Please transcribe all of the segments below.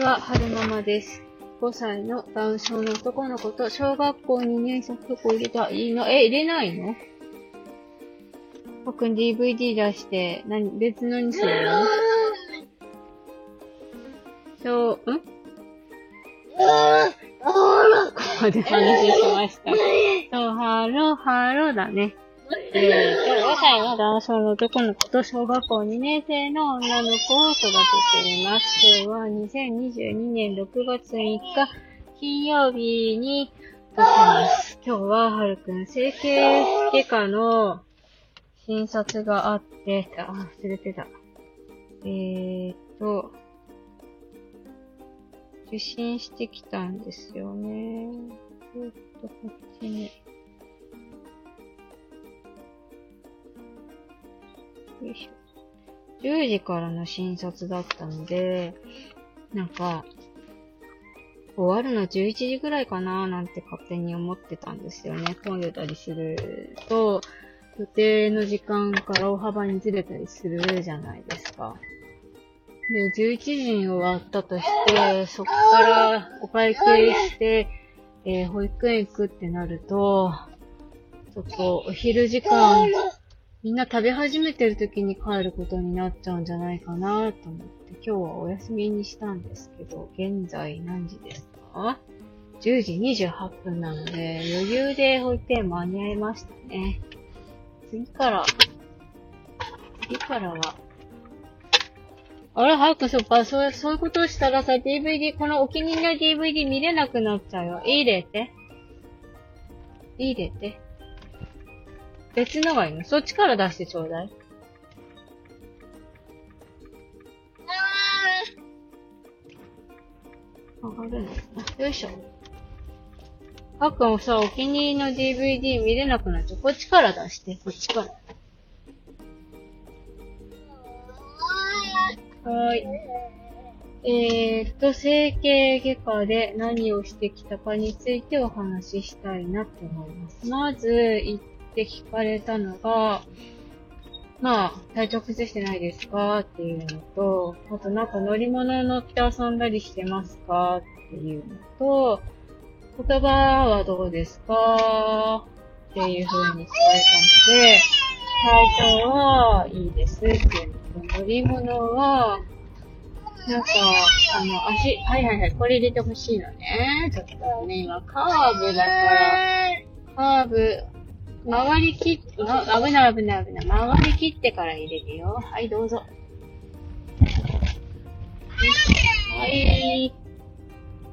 ちは、はるままです。5歳のダウン症の男の子と小学校2年生の子入れたらいいの。え、入れないの？僕 DVD 出して、何、別のにするの？そう、ん？ここまで話しました。そう、ハロー、ハローだね。えーと、5歳のダウン症の男の子と小学校2年生の女の子を育てています。今日は2022年6月3日、金曜日に撮ってます。今日ははるくん整形外科の診察があって、あ、忘れてた。えーと、受診してきたんですよね。ちょっとこっちに。いしょ。10時からの診察だったので、なんか、終わるの11時ぐらいかななんて勝手に思ってたんですよね。混んでたりすると、予定の時間から大幅にずれたりするじゃないですか。で、11時に終わったとして、そこからお会計して、えー保育園行くってなると、ちょっとお昼時間、みんな食べ始めてる時に帰ることになっちゃうんじゃないかなと思って、今日はお休みにしたんですけど、現在何時ですか ?10 時28分なので、余裕で保育園間に合いましたね。次から、次からは、あれ、早くそっか、そう、そういうことをしたらさ、DVD、このお気に入りの DVD 見れなくなっちゃうよ。いい入れて？いい入れて？別のがいいの？そっちから出してちょうだい。上がるのよいしょ。あっくんさ、お気に入りの DVD 見れなくなっちゃう。こっちから出して、こっちから。はーい。えーっと、整形外科で何をしてきたかについてお話ししたいなと思います。まず、行って聞かれたのが、まあ、体調崩してないですかっていうのと、あとなんか乗り物乗って遊んだりしてますかっていうのと、言葉はどうですかっていう風に聞かれたので、体調はいいですっていうのと、乗り物は、なんか、あの、足、はいはいはい、これ入れてほしいのね。ちょっとね、今、カーブだから、カーブ、曲がりきっ、ま、危ない危ない危ない。曲がりきってから入れるよ。はい、どうぞ。はい。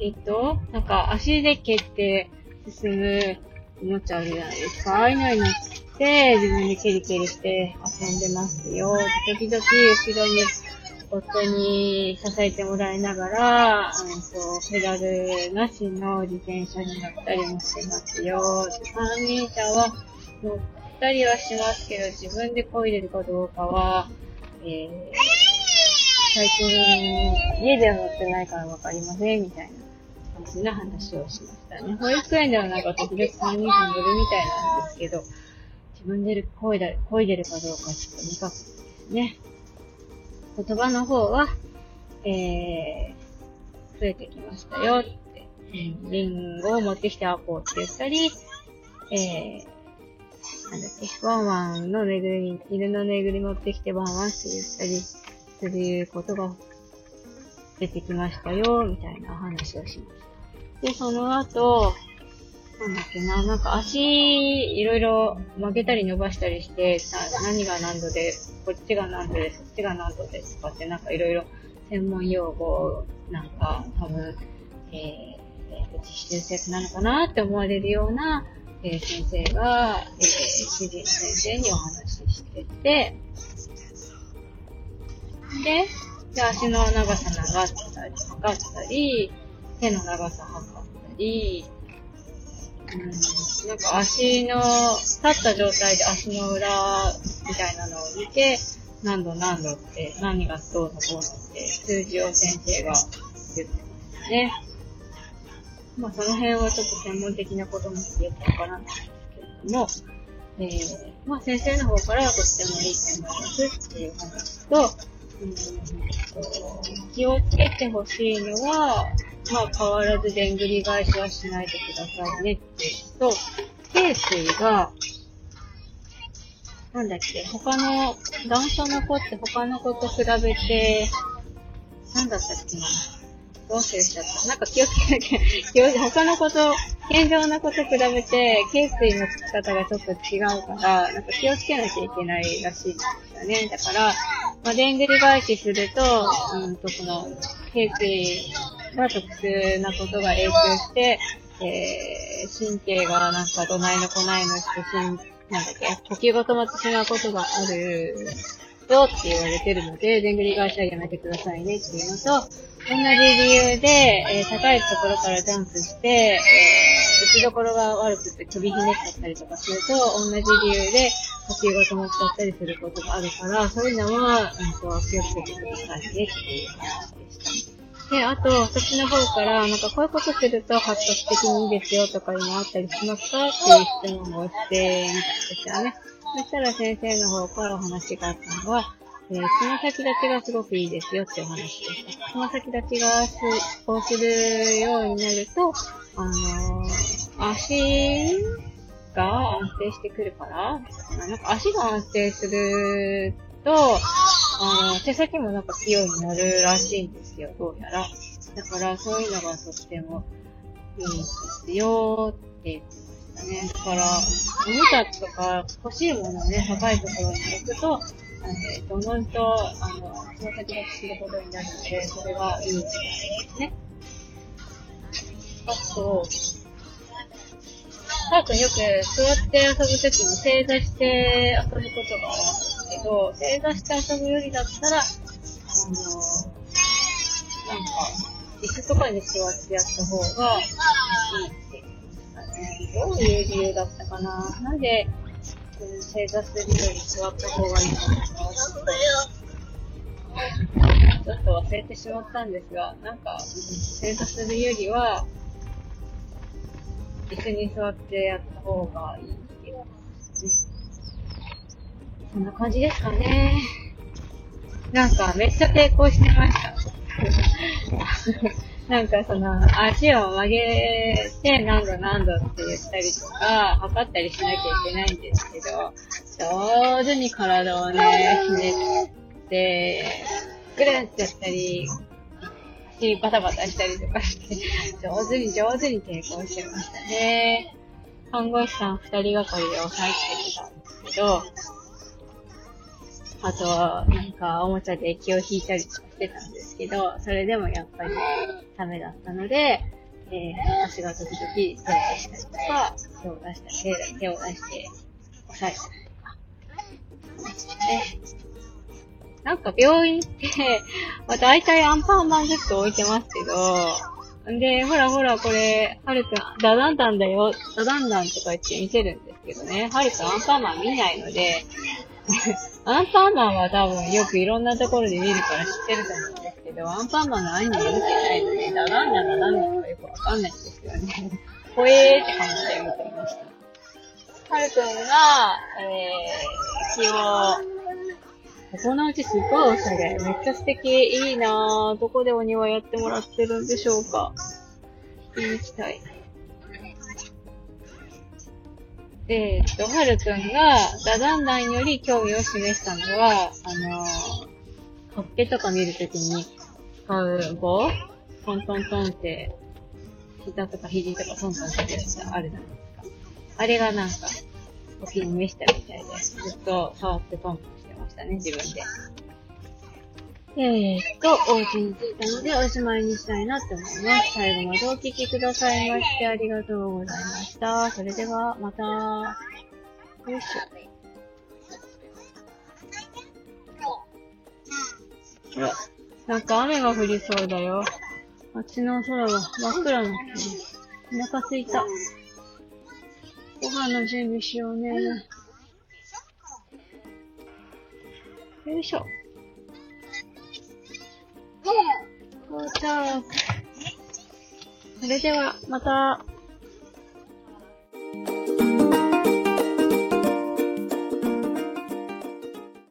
えっと、なんか足で蹴って進むおもちゃあるじゃないですか。ああいうのに乗って自分でケリケリして遊んでますよ。時々後ろに夫に支えてもらいながら、うんと、ペダルなしの自転車に乗ったりもしてますよ。三輪車は乗ったりはしますけど、自分で漕いでるかどうかは、えー、最近家では乗ってないからわかりません、みたいな感じな話をしましたね。保育園ではなんか時々三輪車乗るみたいなんですけど、自分で漕いだ漕いでるかどうかちょっと未確認ですね。言葉の方は、えー、増えてきましたよって、うんリンゴを持ってきてあこうって言ったり、えー、なんだっけ、ワンワンのぬいぐるみ、犬のぬいぐるみ持ってきてワンワンって言ったりすることが出てきましたよ、みたいな話をしました。で、その後、なんだっけな、なんか足、いろいろ曲げたり伸ばしたりして、さ何が何度で、こっちが何度で、そっちが何度ですとかって、なんかいろいろ専門用語、なんか多分、えー、えー、実習生なのかなって思われるような、えー先生が、えー、主人先生にお話ししてて、で、で、足の長さ長ったり、測ったり、手の長さ測ったり、うん、なんか足の、立った状態で足の裏みたいなのを見て、何度何度って、何がどうのこうのって、数字を先生が言ってましたね。まあその辺はちょっと専門的なこともよくわからないんですけれども、えー、まあ先生の方からはとってもいい点がありますっていう話と、うん気をつけてほしいのは、まあ変わらずでんぐり返しはしないでくださいねっていうと、ケ水が、なんだっけ、他の、男性の子って他の子と比べて、なんだったっけな。どうしちゃった。なんか気をつけなきゃ、気を他の子と、健常な子と比べて、ケ水のつき方がちょっと違うから、なんか気をつけなきゃいけないらしいんですよね。だから、まあ、でんぐり返しすると、うんと、この、ケ水が特殊なことが影響して、えー、神経がなんかどないのこないのして、なんだっけ、呼吸が止まってしまうことがあるよって言われてるので、でんぐり返しはやめてくださいねっていうのと、同じ理由で、えー、高いところからジャンプして、えー、打ちどころが悪くて飛びひねっちゃったりとかすると、同じ理由で呼吸が止まっちゃったりすることがあるから、そういうのは、うんと、気をつけてくださいねっていう話でした。で、あと、そっちの方から、なんかこういうことすると発達的にいいですよとかいうのあったりしますかっていう質問をしてみたんですよね。そしたら先生の方からお話があったのは、えー、つま先立ちがすごくいいですよってお話でした。つま先立ちがす、こうするようになると、あのー、足が安定してくるから、なんか足が安定すると、あの、手先もなんか器用になるらしいんですよ、どうやら。だからそういうのがとってもいいんですよって言ってましたね。だから、おもちゃとか欲しいものをね、高いところに置くと、えっと、のんと、あの、つま先立ちすることになるので、それがいい時代ですね。あと、ハートよく座って遊ぶときも正座して遊ぶことがあるけど、正座して遊ぶよりだったら、あの、なんか、椅子とかに座ってやった方がいいって。どういう理由だったかななんで、正座するより座った方がいいのかなちょっと忘れてしまったんですが、なんか、正座するよりは、椅子に座ってやった方がいい気がする。そんな感じですかね。なんか、めっちゃ抵抗してました。なんかその、足を曲げて何度何度って言ったりとか、測ったりしなきゃいけないんですけど、上手に体をね、ひねって、ぐるってやったり、足バタバタしたりとかして、上手に上手に抵抗してましたね。看護師さん二人がかりで押さえてきたんですけど、あと、なんか、おもちゃで気を引いたりとかしてたんですけど、それでもやっぱりダメだったので、えー、私が時々手を出したりとか、手を出したり、手を出して押さえたりとか。ね。なんか病院って、まあ大体アンパンマンずっと置いてますけど、んで、ほらほらこれ、はるくん、ダダンダンだよ、ダダンダンとか言って見せるんですけどね、はるくんアンパンマン見ないので、アンパンマンは多分よくいろんなところで見るから知ってると思うんですけど、アンパンマンのアニメ見てないので、ダダンダンが何なのかよくわかんないんですよね。ほえーって感じで見てました。はるくんが、えー、気を、ここのうちすっごいおしゃれ。めっちゃ素敵。いいなぁ。どこでお庭やってもらってるんでしょうか。行きたい。え、っと、はるくんが、ダダンダンより興味を示したのは、あのー、ほっぺとか見るときに使う棒？トントントンって、膝とか肘とかトントンするやつがあるじゃないですか。あれがなんか、お気に召したみたいです、ずっと触ってトントンしてましたね、自分で。えー、っと、お家に着いたのでおしまいにしたいなって思います。最後までお聞きくださいましてありがとうございました。それでは、また。よいしょ。ら、なんか雨が降りそうだよ。あっちの空が真っ暗になってる。お腹すいた。ご飯の準備しようね。よいしょ。それでは、また。